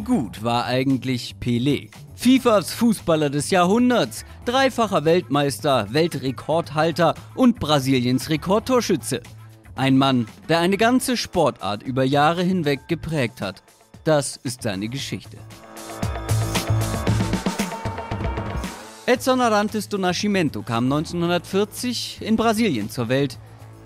Wie gut war eigentlich Pelé? FIFAs Fußballer des Jahrhunderts, dreifacher Weltmeister, Weltrekordhalter und Brasiliens Rekordtorschütze. Ein Mann, der eine ganze Sportart über Jahre hinweg geprägt hat. Das ist seine Geschichte. Edson Arantes do Nascimento kam 1940 in Brasilien zur Welt.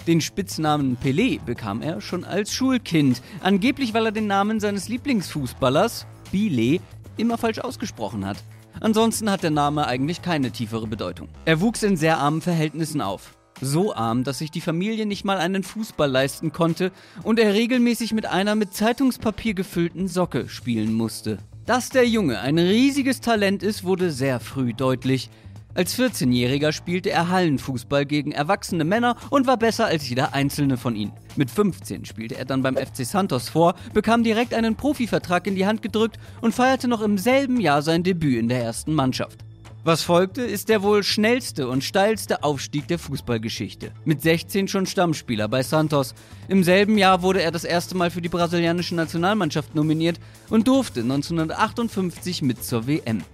Den Spitznamen Pelé bekam er schon als Schulkind, angeblich weil er den Namen seines Lieblingsfußballers, Bile, immer falsch ausgesprochen hat. Ansonsten hat der Name eigentlich keine tiefere Bedeutung. Er wuchs in sehr armen Verhältnissen auf. So arm, dass sich die Familie nicht mal einen Fußball leisten konnte und er regelmäßig mit einer mit Zeitungspapier gefüllten Socke spielen musste. Dass der Junge ein riesiges Talent ist, wurde sehr früh deutlich. Als 14-Jähriger spielte er Hallenfußball gegen erwachsene Männer und war besser als jeder einzelne von ihnen. Mit 15 spielte er dann beim FC Santos vor, bekam direkt einen Profivertrag in die Hand gedrückt und feierte noch im selben Jahr sein Debüt in der ersten Mannschaft. Was folgte, ist der wohl schnellste und steilste Aufstieg der Fußballgeschichte. Mit 16 schon Stammspieler bei Santos. Im selben Jahr wurde er das erste Mal für die brasilianische Nationalmannschaft nominiert und durfte 1958 mit zur WM.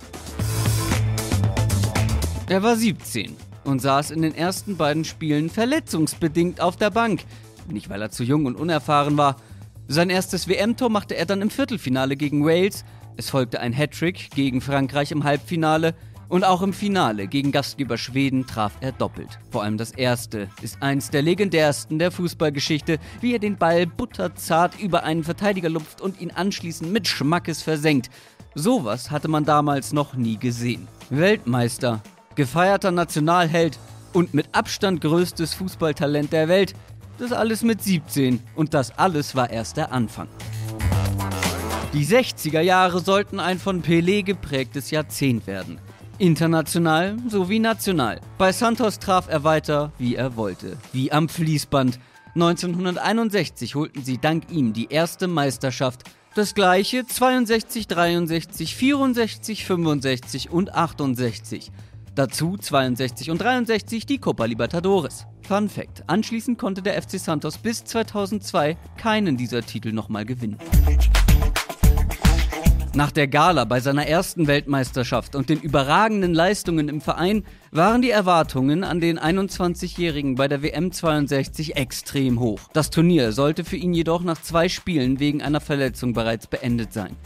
Er war 17 und saß in den ersten beiden Spielen verletzungsbedingt auf der Bank. Nicht, weil er zu jung und unerfahren war. Sein erstes WM-Tor machte er dann im Viertelfinale gegen Wales. Es folgte ein Hattrick gegen Frankreich im Halbfinale. Und auch im Finale gegen Gastgeber Schweden traf er doppelt. Vor allem das erste ist eins der legendärsten der Fußballgeschichte, wie er den Ball butterzart über einen Verteidiger lupft und ihn anschließend mit Schmackes versenkt. Sowas hatte man damals noch nie gesehen. Weltmeister gefeierter Nationalheld und mit Abstand größtes Fußballtalent der Welt. Das alles mit 17 und das alles war erst der Anfang. Die 60er Jahre sollten ein von Pelé geprägtes Jahrzehnt werden. International sowie national. Bei Santos traf er weiter, wie er wollte, wie am Fließband. 1961 holten sie dank ihm die erste Meisterschaft. Das gleiche 62, 63, 64, 65 und 68. Dazu 62 und 63 die Copa Libertadores. Fun Fact: Anschließend konnte der FC Santos bis 2002 keinen dieser Titel nochmal gewinnen. Nach der Gala bei seiner ersten Weltmeisterschaft und den überragenden Leistungen im Verein waren die Erwartungen an den 21-Jährigen bei der WM 62 extrem hoch. Das Turnier sollte für ihn jedoch nach zwei Spielen wegen einer Verletzung bereits beendet sein.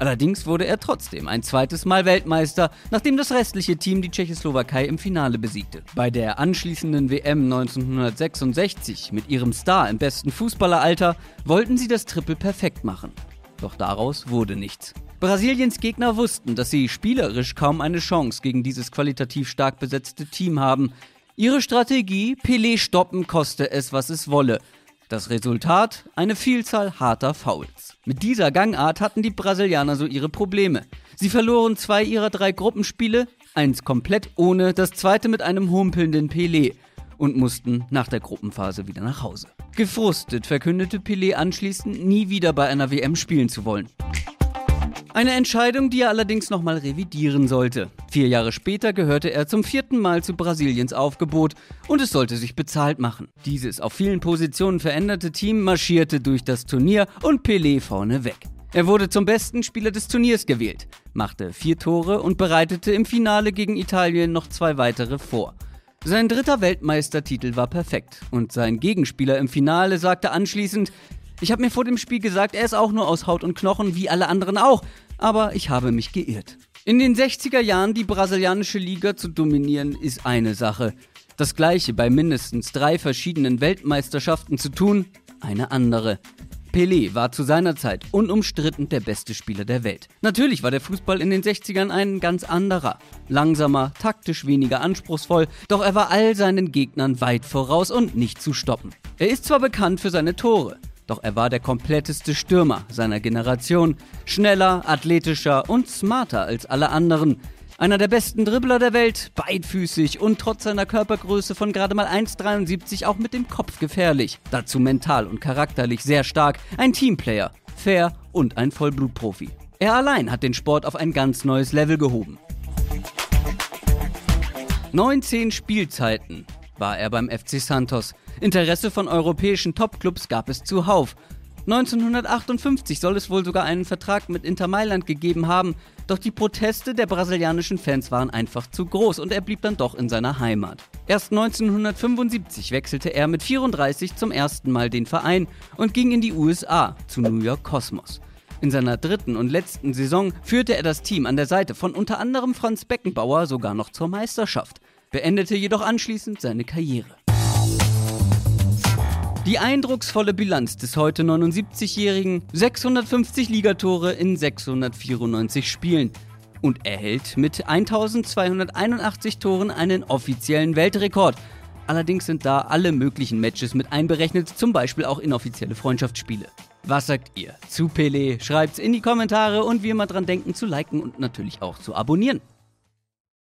Allerdings wurde er trotzdem ein zweites Mal Weltmeister, nachdem das restliche Team die Tschechoslowakei im Finale besiegte. Bei der anschließenden WM 1966 mit ihrem Star im besten Fußballeralter wollten sie das Triple perfekt machen. Doch daraus wurde nichts. Brasiliens Gegner wussten, dass sie spielerisch kaum eine Chance gegen dieses qualitativ stark besetzte Team haben. Ihre Strategie, Pelé stoppen, koste es, was es wolle. Das Resultat? Eine Vielzahl harter Fouls. Mit dieser Gangart hatten die Brasilianer so ihre Probleme. Sie verloren zwei ihrer drei Gruppenspiele, eins komplett ohne, das zweite mit einem humpelnden Pelé und mussten nach der Gruppenphase wieder nach Hause. Gefrustet verkündete Pelé anschließend, nie wieder bei einer WM spielen zu wollen. Eine Entscheidung, die er allerdings nochmal revidieren sollte. Vier Jahre später gehörte er zum vierten Mal zu Brasiliens Aufgebot und es sollte sich bezahlt machen. Dieses auf vielen Positionen veränderte Team marschierte durch das Turnier und Pelé vorne weg. Er wurde zum besten Spieler des Turniers gewählt, machte vier Tore und bereitete im Finale gegen Italien noch zwei weitere vor. Sein dritter Weltmeistertitel war perfekt und sein Gegenspieler im Finale sagte anschließend, ich habe mir vor dem Spiel gesagt, er ist auch nur aus Haut und Knochen, wie alle anderen auch. Aber ich habe mich geirrt. In den 60er Jahren die brasilianische Liga zu dominieren, ist eine Sache. Das gleiche bei mindestens drei verschiedenen Weltmeisterschaften zu tun, eine andere. Pelé war zu seiner Zeit unumstritten der beste Spieler der Welt. Natürlich war der Fußball in den 60ern ein ganz anderer. Langsamer, taktisch weniger anspruchsvoll, doch er war all seinen Gegnern weit voraus und nicht zu stoppen. Er ist zwar bekannt für seine Tore, doch er war der kompletteste Stürmer seiner Generation, schneller, athletischer und smarter als alle anderen. Einer der besten Dribbler der Welt, beidfüßig und trotz seiner Körpergröße von gerade mal 1,73 auch mit dem Kopf gefährlich. Dazu mental und charakterlich sehr stark, ein Teamplayer, fair und ein Vollblutprofi. Er allein hat den Sport auf ein ganz neues Level gehoben. 19 Spielzeiten war er beim FC Santos. Interesse von europäischen Topclubs gab es zuhauf. 1958 soll es wohl sogar einen Vertrag mit Inter Mailand gegeben haben, doch die Proteste der brasilianischen Fans waren einfach zu groß und er blieb dann doch in seiner Heimat. Erst 1975 wechselte er mit 34 zum ersten Mal den Verein und ging in die USA zu New York Cosmos. In seiner dritten und letzten Saison führte er das Team an der Seite von unter anderem Franz Beckenbauer sogar noch zur Meisterschaft, beendete jedoch anschließend seine Karriere. Die eindrucksvolle Bilanz des heute 79-Jährigen, 650 Ligatore in 694 Spielen und erhält mit 1281 Toren einen offiziellen Weltrekord. Allerdings sind da alle möglichen Matches mit einberechnet, zum Beispiel auch inoffizielle Freundschaftsspiele. Was sagt ihr zu Pelé? Schreibt's in die Kommentare und wie immer dran denken zu liken und natürlich auch zu abonnieren.